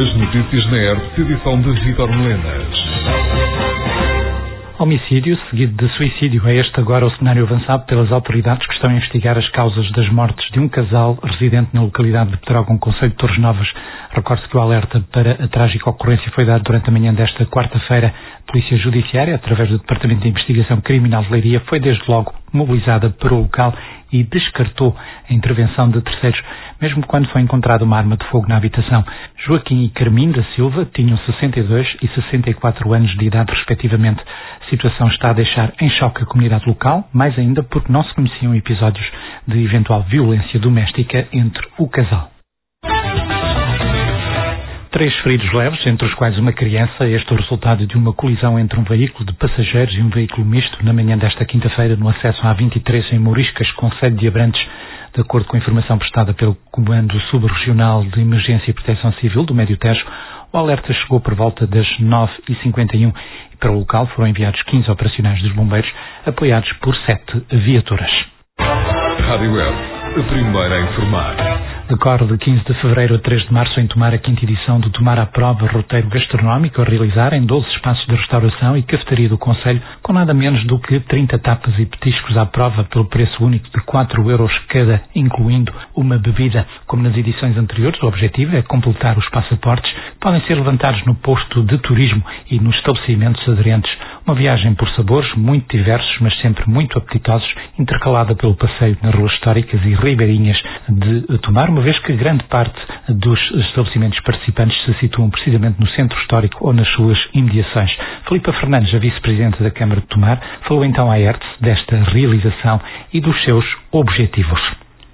As notícias na ERP, edição de Vitor Melenas. Homicídio seguido de suicídio é este agora o cenário avançado pelas autoridades que estão a investigar as causas das mortes de um casal residente na localidade de Pedrógão, Conselho de Torres Novas. Recorde-se que o alerta para a trágica ocorrência foi dado durante a manhã desta quarta-feira. A Polícia Judiciária, através do Departamento de Investigação Criminal de Leiria, foi desde logo mobilizada para o local e descartou a intervenção de terceiros, mesmo quando foi encontrada uma arma de fogo na habitação. Joaquim e Carmim da Silva tinham 62 e 64 anos de idade, respectivamente. A situação está a deixar em choque a comunidade local, mais ainda porque não se conheciam episódios de eventual violência doméstica entre o casal. Três feridos leves, entre os quais uma criança. Este é o resultado de uma colisão entre um veículo de passageiros e um veículo misto na manhã desta quinta-feira no acesso à 23 em Moriscas, com sede de Abrantes. De acordo com a informação prestada pelo Comando Subregional de Emergência e Proteção Civil do Médio Tejo, o alerta chegou por volta das 9h51 e para o local foram enviados 15 operacionais dos bombeiros, apoiados por sete viaturas. Rádio Web, a primeira a informar. Decorre de 15 de fevereiro a 3 de março em Tomar a quinta edição do Tomar à Prova roteiro gastronómico a realizar em 12 espaços de restauração e cafetaria do Conselho com nada menos do que 30 tapas e petiscos à prova pelo preço único de 4 euros cada, incluindo uma bebida. Como nas edições anteriores, o objetivo é completar os passaportes que podem ser levantados no posto de turismo e nos estabelecimentos aderentes. Uma viagem por sabores muito diversos, mas sempre muito apetitosos, intercalada pelo passeio nas ruas históricas e ribeirinhas de Tomar, uma vez que grande parte dos estabelecimentos participantes se situam precisamente no centro histórico ou nas suas imediações. Filipa Fernandes, a vice-presidente da Câmara de Tomar, falou então à ERTS desta realização e dos seus objetivos.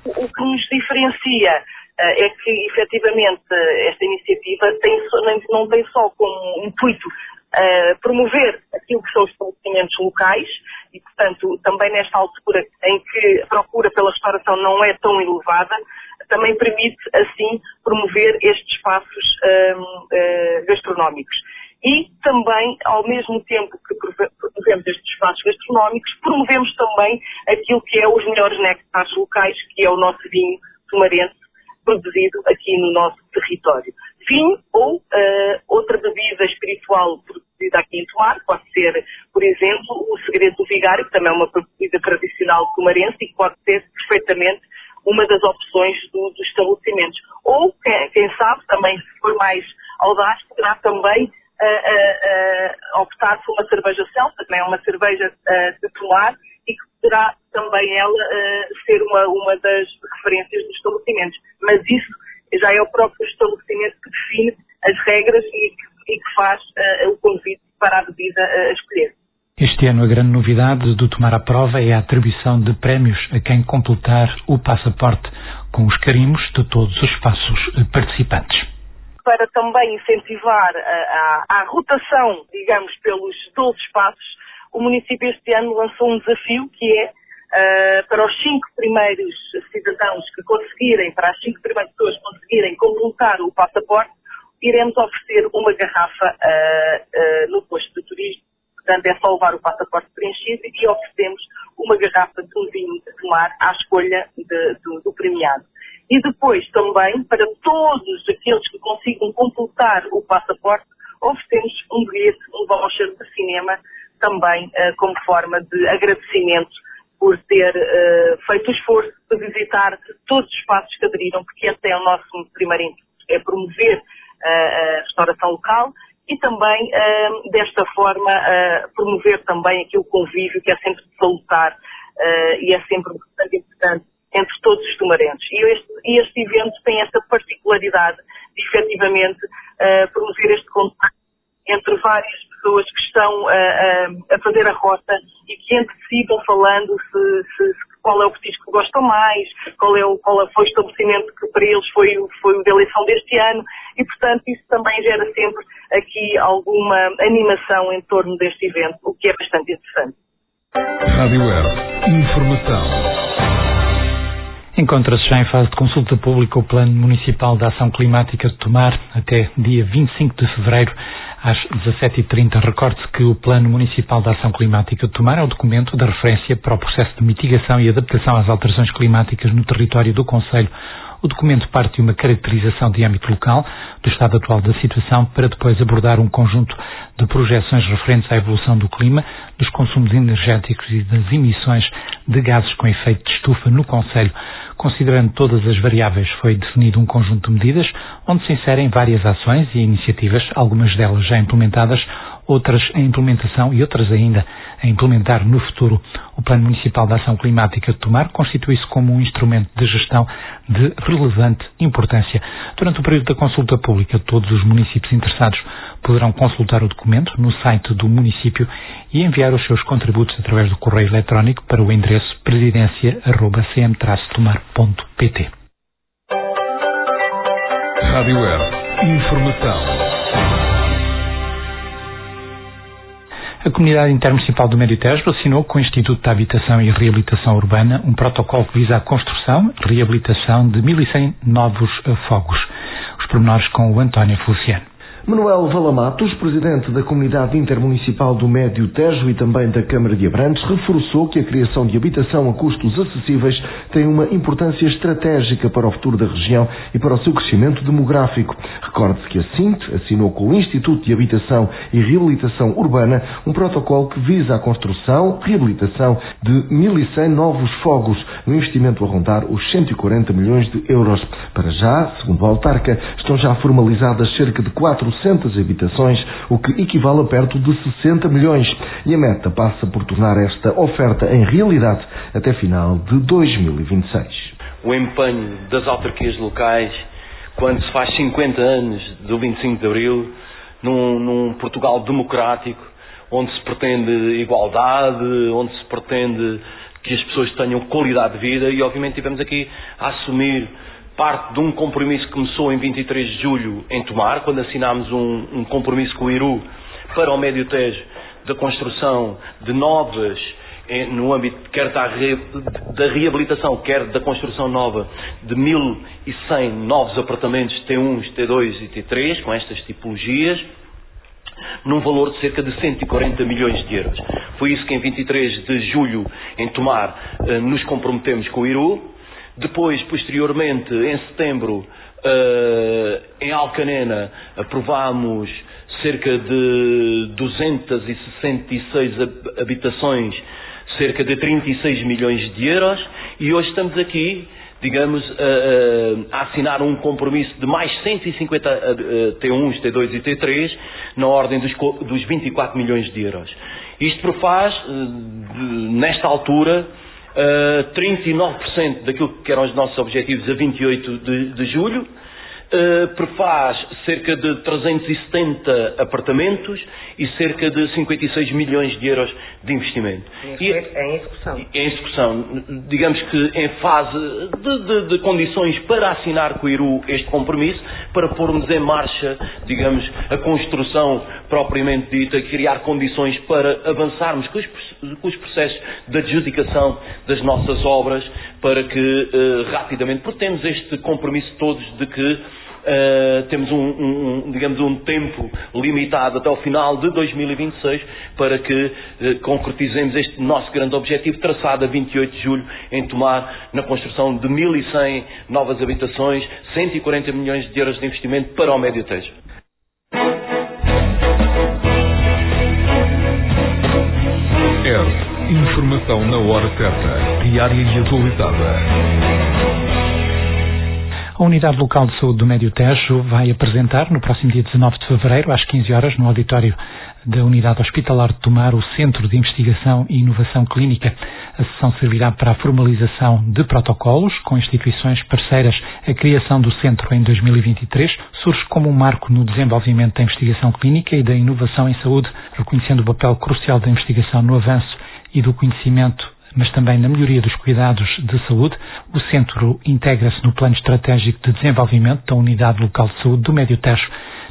O que nos diferencia uh, é que, efetivamente, esta iniciativa tem, não tem só como intuito uh, promover aquilo que são os estabelecimentos locais e, portanto, também nesta altura em que a procura pela restauração não é tão elevada, também permite, assim, promover estes espaços uh, gastronómicos. E também, ao mesmo tempo que promovemos estes espaços gastronómicos, promovemos também aquilo que é os melhores néctares locais, que é o nosso vinho tomarense, produzido aqui no nosso território. Vinho ou uh, outra bebida espiritual aqui em Tomar, pode ser, por exemplo, o segredo do vigário, que também é uma bebida tradicional tomarense e que pode ser perfeitamente uma das opções do, dos estabelecimentos. Ou, quem, quem, sabe, também se for mais audaz, poderá também uh, uh, uh, optar por uma cerveja celta, também é uma cerveja de tomar, e que poderá também ela ser uma, uma das referências dos estabelecimentos. Mas isso já é o próprio estabelecimento que define as regras e, e que faz o convite para a bebida a escolher. Este ano a grande novidade do Tomar a Prova é a atribuição de prémios a quem completar o passaporte com os carimbos de todos os espaços participantes. Para também incentivar a, a, a rotação, digamos, pelos 12 espaços, o município este ano lançou um desafio que é uh, para os cinco primeiros cidadãos que conseguirem, para as cinco primeiras pessoas conseguirem completar o passaporte, iremos oferecer uma garrafa uh, uh, no posto de turismo Portanto, é só levar o passaporte preenchido e oferecemos uma garrafa de um vinho de tomar à escolha de, do, do premiado. E depois também, para todos aqueles que consigam completar o passaporte, oferecemos um bilhete, um voucher de cinema, também uh, como forma de agradecimento por ter uh, feito o esforço de visitar todos os espaços que aderiram, porque esse é o nosso primeiro intuito, é promover a restauração local e também, desta forma, promover também aqui o convívio que é sempre salutar uh, e é sempre bastante importante entre todos os tomarenses. E este, este evento tem esta particularidade de, efetivamente, promover este contato entre várias pessoas que estão a fazer a rota e que entre si vão falando se, se, qual é o petisco que gostam mais, qual, é o, qual foi o estabelecimento que para eles foi, foi o da eleição deste ano e, portanto, isso também gera sempre aqui alguma animação em torno deste evento, o que é bastante interessante. Rádio Web. Informação. Encontra-se já em fase de consulta pública o Plano Municipal de Ação Climática de Tomar até dia 25 de fevereiro às 17h30. Recorde-se que o Plano Municipal de Ação Climática de Tomar é o documento de referência para o processo de mitigação e adaptação às alterações climáticas no território do Conselho O documento parte de uma caracterização de âmbito local do estado atual da situação para depois abordar um conjunto de projeções referentes à evolução do clima, dos consumos energéticos e das emissões de gases com efeito de estufa no Conselho. Considerando todas as variáveis, foi definido um conjunto de medidas onde se inserem várias ações e iniciativas, algumas delas já implementadas, outras em implementação e outras ainda a implementar no futuro. O Plano Municipal de Ação Climática de Tomar constitui-se como um instrumento de gestão de relevante importância. Durante o período da consulta pública, todos os municípios interessados poderão consultar o documento no site do município e enviar os seus contributos através do correio eletrónico para o endereço presidência.cm-tomar.pt. Rádio Air. Informação. A Comunidade Intermunicipal do Médio Tejo assinou com o Instituto de Habitação e Reabilitação Urbana um protocolo que visa a construção e reabilitação de 1.100 novos fogos. Os pormenores com o António Feliciano. Manuel Valamatos, presidente da Comunidade Intermunicipal do Médio Tejo e também da Câmara de Abrantes, reforçou que a criação de habitação a custos acessíveis tem uma importância estratégica para o futuro da região e para o seu crescimento demográfico. Recorde-se que a CINT assinou com o Instituto de Habitação e Reabilitação Urbana um protocolo que visa a construção, reabilitação de 1.100 novos fogos, no investimento a rondar os 140 milhões de euros. Para já, segundo o autarca, estão já formalizadas cerca de 400 400 habitações, o que equivale a perto de 60 milhões. E a meta passa por tornar esta oferta em realidade até final de 2026. O empenho das autarquias locais, quando se faz 50 anos do 25 de Abril, num, num Portugal democrático, onde se pretende igualdade, onde se pretende que as pessoas tenham qualidade de vida e obviamente tivemos aqui a assumir parte de um compromisso que começou em 23 de julho em Tomar, quando assinámos um, um compromisso com o Iru para o Médio Tejo da construção de novas no âmbito quer da, da, reabilitação, quer da construção nova de 1.100 novos apartamentos T1, T2 e T3, com estas tipologias, num valor de cerca de 140 milhões de euros. Foi isso que em 23 de julho, em Tomar, eh, nos comprometemos com o IRU, depois, posteriormente, em setembro, uh, em Alcanena, aprovámos cerca de 266 habitações, cerca de 36 milhões de euros, e hoje estamos aqui, digamos, a, a assinar um compromisso de mais 150 T1s, T2 e T3, na ordem dos, dos 24 milhões de euros. Isto prefaz, eh, nesta altura, uh, 39% daquilo que eram os nossos objetivos a 28 de, de julho, Uh, prefaz cerca de 370 apartamentos e cerca de 56 milhões de euros de investimento. E é em execução. Em execução. Digamos que em fase de, de, de, condições para assinar com o IRU este compromisso, para pormos em marcha, digamos, a construção propriamente dita, criar condições para avançarmos com os, com os processos de adjudicação das nossas obras, para que uh, rapidamente, porque temos este compromisso todos de que Uh, temos um, um, digamos, um tempo limitado até ao final de 2026 para que uh, concretizemos este nosso grande objetivo traçado a 28 de julho em tomar na construção de 1.100 novas habitações, 140 milhões de euros de investimento para o Médio Tejo. Informação na hora certa, diária e atualizada. A Unidade Local de Saúde do Médio Tejo vai apresentar no próximo dia 19 de fevereiro, às 15 horas, no auditório da Unidade Hospitalar de Tomar, o Centro de Investigação e Inovação Clínica. A sessão servirá para a formalização de protocolos com instituições parceiras. A criação do centro em 2023 surge como um marco no desenvolvimento da investigação clínica e da inovação em saúde, reconhecendo o papel crucial da investigação no avanço e do conhecimento mas também na melhoria dos cuidados de saúde. O centro integra-se no Plano Estratégico de Desenvolvimento da Unidade Local de Saúde do Médio Tejo.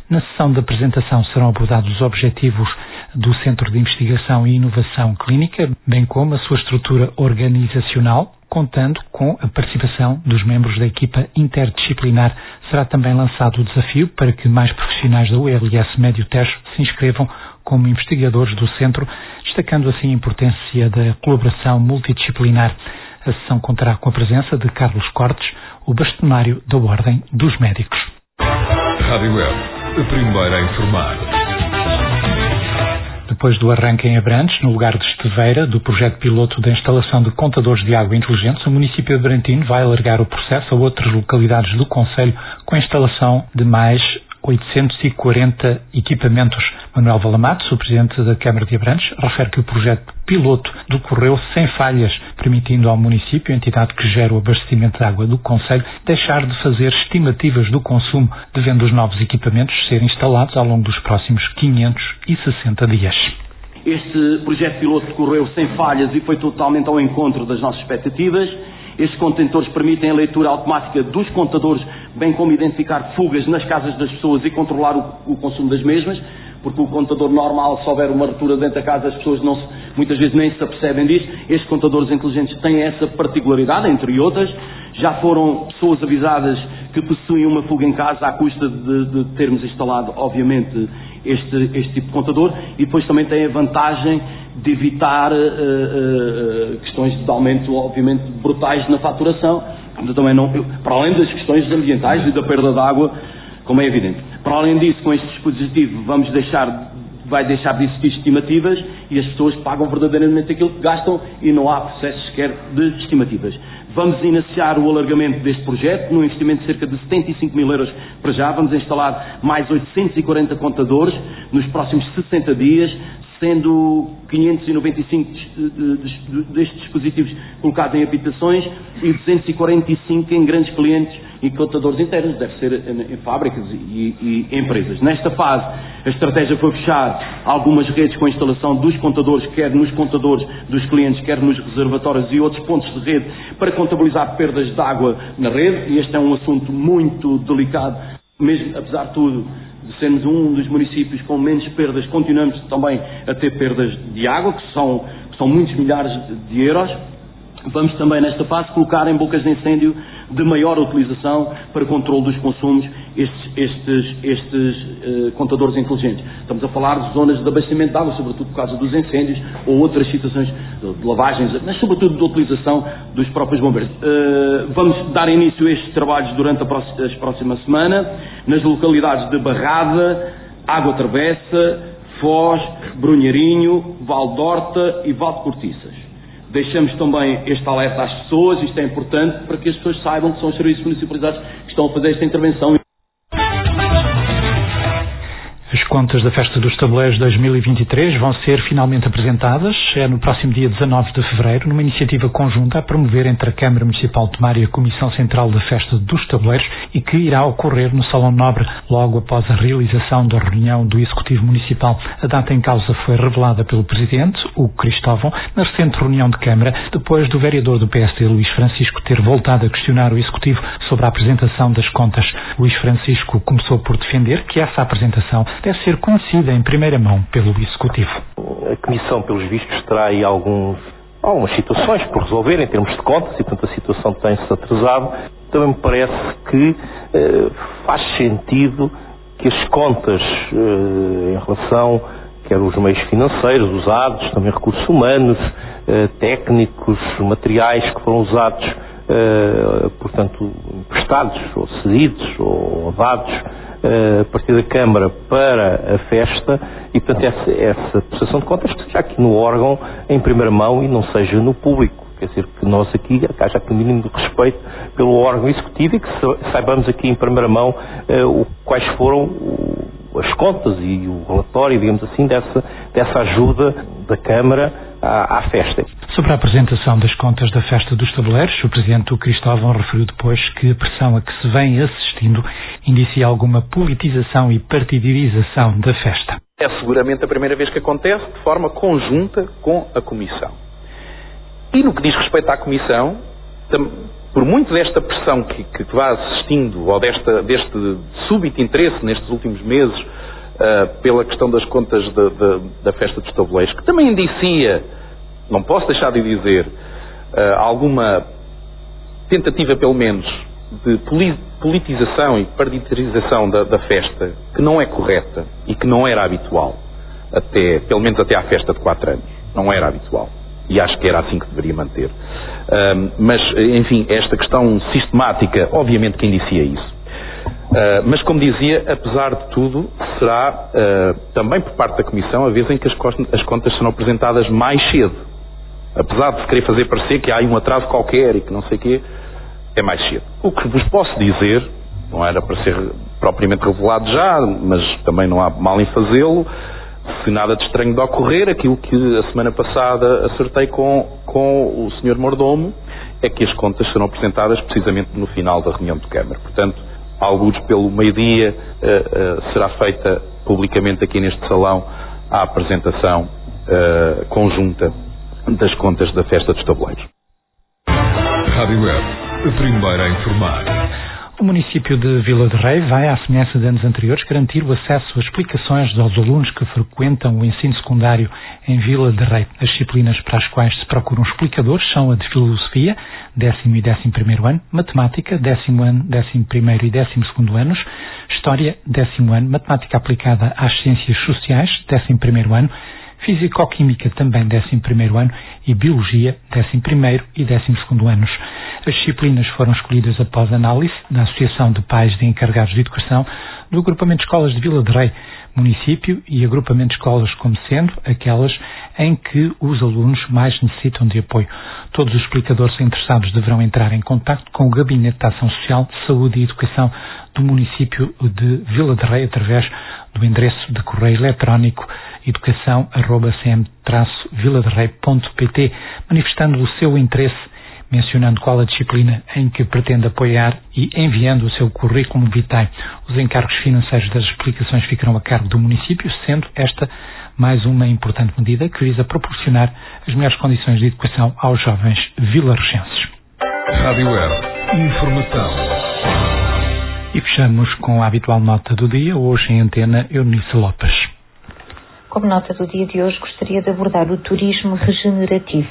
Na sessão de apresentação serão abordados os objetivos do Centro de Investigação e Inovação Clínica, bem como a sua estrutura organizacional, contando com a participação dos membros da equipa interdisciplinar. Será também lançado o desafio para que mais profissionais da ULS Médio Tejo se inscrevam como investigadores do centro destacando assim a importância da colaboração multidisciplinar. A sessão contará com a presença de Carlos Cortes, o bastonário da Ordem dos Médicos. Rádio Web, a primeira a informar. Depois do arranque em Abrantes, no lugar de Esteveira, do projeto piloto da instalação de contadores de água inteligentes, o município de Brantino vai alargar o processo a outras localidades do Conselho com a instalação de mais 840 equipamentos. Manuel Valamatos, o presidente da Câmara de Abrantes, refere que o projeto piloto decorreu sem falhas, permitindo ao município, entidade que gera o abastecimento de água do Conselho, deixar de fazer estimativas do consumo, devendo os novos equipamentos ser instalados ao longo dos próximos 560 dias. Este projeto piloto decorreu sem falhas e foi totalmente ao encontro das nossas expectativas. Estes contentores permitem a leitura automática dos contadores, bem como identificar fugas nas casas das pessoas e controlar o, o consumo das mesmas, porque o contador normal, se houver uma ruptura dentro da casa, as pessoas não se, muitas vezes nem se apercebem disso. Estes contadores inteligentes têm essa particularidade, entre outras. Já foram pessoas avisadas que possuem uma fuga em casa à custa de, de termos instalado, obviamente, este, este tipo de contador e depois também tem a vantagem de evitar uh, uh, questões de aumento, obviamente, brutais na faturação, também não, para além das questões ambientais e da perda de água, como é evidente. Para além disso, com este dispositivo, vamos deixar, vai deixar de existir estimativas e as pessoas pagam verdadeiramente aquilo que gastam e não há processo sequer de estimativas. Vamos iniciar o alargamento deste projeto, num investimento de cerca de 75 mil euros para já. Vamos instalar mais 840 contadores nos próximos 60 dias, sendo 595 destes dispositivos colocados em habitações e 245 em grandes clientes e contadores internos, deve ser em fábricas e, e, empresas. Nesta fase, a estratégia foi fechar algumas redes com a instalação dos contadores, quer nos contadores dos clientes, quer nos reservatórios e outros pontos de rede, para contabilizar perdas de água na rede, e este é um assunto muito delicado, mesmo apesar de tudo, de sermos um dos municípios com menos perdas, continuamos também a ter perdas de água, que são, que são muitos milhares de euros. Vamos também, nesta fase, colocar em bocas de incêndio de maior utilização para controle dos consumos estes, estes, estes uh, contadores inteligentes. Estamos a falar de zonas de abastecimento de água, sobretudo por causa dos incêndios ou outras situações de lavagens, mas sobretudo de utilização dos próprios bombeiros. Uh, vamos dar início a estes trabalhos durante a próxima, as próxima semana nas localidades de Barrada, Água Travessa, Foz, Brunharinho, Valdorta e Valde Cortiças. Deixamos também este alerta às pessoas, isto é importante para que as pessoas saibam que são os serviços municipalizados que estão a fazer esta intervenção. Contas da Festa dos Tabuleiros 2023 vão ser finalmente apresentadas. É no próximo dia 19 de fevereiro, numa iniciativa conjunta a promover entre a Câmara Municipal de Tomar e a Comissão Central da Festa dos Tabuleiros e que irá ocorrer no Salão Nobre logo após a realização da reunião do Executivo Municipal. A data em causa foi revelada pelo Presidente, o Cristóvão, na recente reunião de Câmara, depois do vereador do PSD, Luís Francisco, ter voltado a questionar o Executivo sobre a apresentação das contas. Luís Francisco começou por defender que essa apresentação deve ser conhecida em primeira mão pelo Executivo. A Comissão, pelos vistos, terá aí alguns, algumas situações por resolver em termos de contas e, portanto, a situação tem-se atrasado. Também me parece que eh, faz sentido que as contas eh, em relação quer os meios financeiros usados, também recursos humanos, eh, técnicos, materiais que foram usados, eh, portanto, emprestados ou cedidos ou dados a partir da Câmara para a festa e, portanto, essa, essa prestação de contas que seja aqui no órgão em primeira mão e não seja no público. Quer dizer, que nós aqui, haja aqui um mínimo de respeito pelo órgão executivo e que saibamos aqui em primeira mão uh, quais foram as contas e o relatório, digamos assim, dessa, dessa ajuda da Câmara à, à, festa. Sobre a apresentação das contas da Festa dos Tabuleiros, o Presidente Cristóvão referiu depois que a pressão a que se vem assistindo indicia alguma politização e partidarização da festa. É seguramente a primeira vez que acontece de forma conjunta com a Comissão. E no que diz respeito à Comissão, por muito desta pressão que, que vai assistindo, ou desta, deste súbito interesse nestes últimos meses uh, pela questão das contas de, de, da festa dos tabuleiros, que também indicia, não posso deixar de dizer, uh, alguma tentativa, pelo menos, de politização e partidarização da, da, festa que não é correta e que não era habitual, até, pelo menos até à festa de quatro anos. Não era habitual. e acho que era assim que deveria manter. mas, enfim, esta questão sistemática, obviamente que indicia isso. Uh, mas, como dizia, apesar de tudo, será uh, também por parte da Comissão a vez em que as, as, contas serão apresentadas mais cedo. Apesar de se querer fazer parecer que há um atraso qualquer e que não sei o quê, é mais cedo. O que vos posso dizer, não era para ser propriamente revelado já, mas também não há mal em fazê-lo, se nada de estranho de ocorrer, aquilo que a semana passada acertei com, com o Sr. Mordomo é que as contas serão apresentadas precisamente no final da reunião de Câmara. Portanto, alguns pelo meio-dia uh, uh, será feita publicamente aqui neste salão a apresentação uh, conjunta das contas da festa dos tabuleiros. Rádio Web, a primeira a informar. O município de Vila de Rei vai, à semelhança de anos anteriores, garantir o acesso a explicações aos alunos que frequentam o ensino secundário em Vila de Rei. As disciplinas para as quais se procuram explicadores são a de Filosofia, 10 e 11 ano, Matemática, 10 ano, 11 e 12 anos, História, 10 ano, Matemática aplicada às Ciências Sociais, 11 ano, Físico-Química também 11 ano e Biologia 11 e 12 anos. As disciplinas foram escolhidas após análise da Associação de Pais de Encarregados de Educação do Agrupamento de Escolas de Vila de Rei, município e agrupamento de escolas como sendo aquelas em que os alunos mais necessitam de apoio. Todos os explicadores interessados deverão entrar em contato com o Gabinete de Ação Social, Saúde e Educação do município de Vila de Rei através do endereço de correio eletrónico educação.cm-viladerrei.pt manifestando o seu interesse mencionando qual a disciplina em que pretende apoiar e enviando o seu currículo vitae. Os encargos financeiros das explicações ficarão a cargo do município, sendo esta mais uma importante medida que visa proporcionar as melhores condições de educação aos jovens vilaregenses. Rádio Web. Informação. E fechamos com a habitual nota do dia, hoje em antena Eunice Lopes. Como nota do dia de hoje, gostaria de abordar o turismo regenerativo.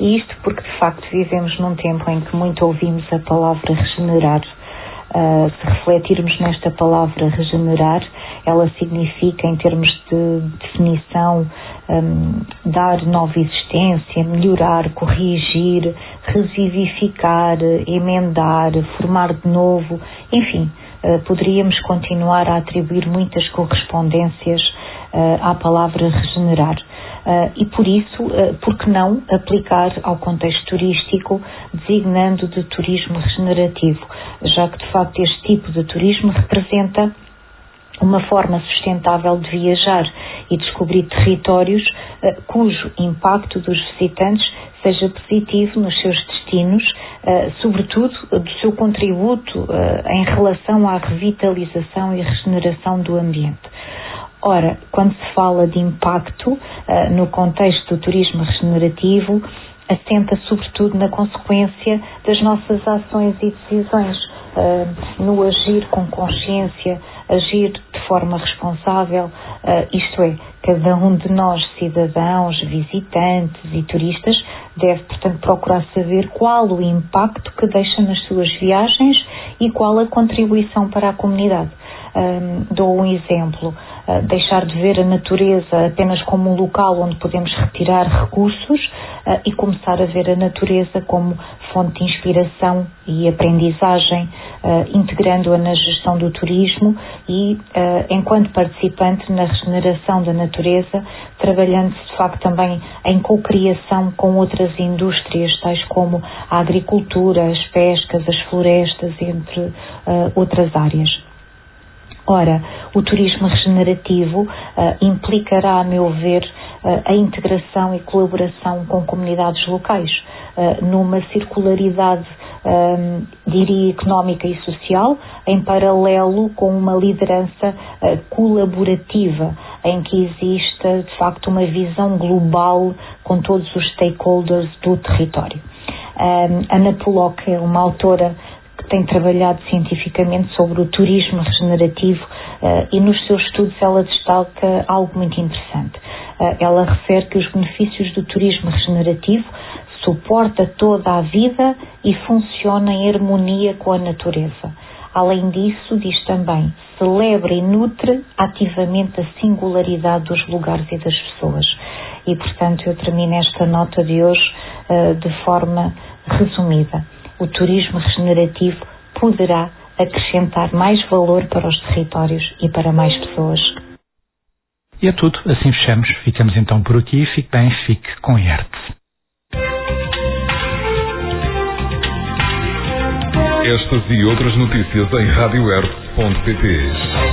E isto porque, de facto, vivemos num tempo em que muito ouvimos a palavra regenerar. Uh, se refletirmos nesta palavra regenerar, ela significa, em termos de definição, um, dar nova existência, melhorar, corrigir, revivificar, emendar, formar de novo, enfim, poderíamos continuar a atribuir muitas correspondências uh, à palavra regenerar. Uh, e por isso, por que não aplicar ao contexto turístico, designando de turismo regenerativo, já que de facto este tipo de turismo representa uma forma sustentável de viajar e descobrir territórios uh, cujo impacto dos visitantes seja positivo nos seus destinos, uh, sobretudo do seu contributo uh, em relação à revitalização e regeneração do ambiente. Ora, quando se fala de impacto no contexto do turismo regenerativo, assenta sobretudo na consequência das nossas ações e decisões, uh, no agir com consciência, agir de forma responsável, uh, isto é, cada um de nós, cidadãos, visitantes e turistas, deve, portanto, procurar saber qual o impacto que deixa nas suas viagens e qual a contribuição para a comunidade. dou um exemplo deixar de ver a natureza apenas como um local onde podemos retirar recursos uh, e começar a ver a natureza como fonte de inspiração e aprendizagem, uh, integrando-a na gestão do turismo e, enquanto participante na regeneração da natureza, trabalhando de facto também em cocriação com outras indústrias, tais como a agricultura, as pescas, as florestas, entre outras áreas. Ora, o turismo regenerativo uh, implicará, a meu ver, uh, a integração e colaboração com comunidades locais, uh, numa circularidade, um, diria, económica e social, em paralelo com uma liderança colaborativa, em que exista, de facto, uma visão global com todos os stakeholders do território. Um, Ana Pollock é uma autora tem trabalhado cientificamente sobre o turismo regenerativo uh, e nos seus estudos ela destaca algo muito interessante. Uh, ela refere que os benefícios do turismo regenerativo suporta toda a vida e funciona em harmonia com a natureza. Além disso, diz também, celebra e nutre ativamente a singularidade dos lugares e das pessoas. e, portanto, eu termino esta nota de hoje uh, de forma resumida. O turismo regenerativo poderá acrescentar mais valor para os territórios e para mais pessoas. E é tudo, assim fechamos. Ficamos então por aqui. Fique bem, fique com IERTE. Estas e outras notícias em radioerte.pt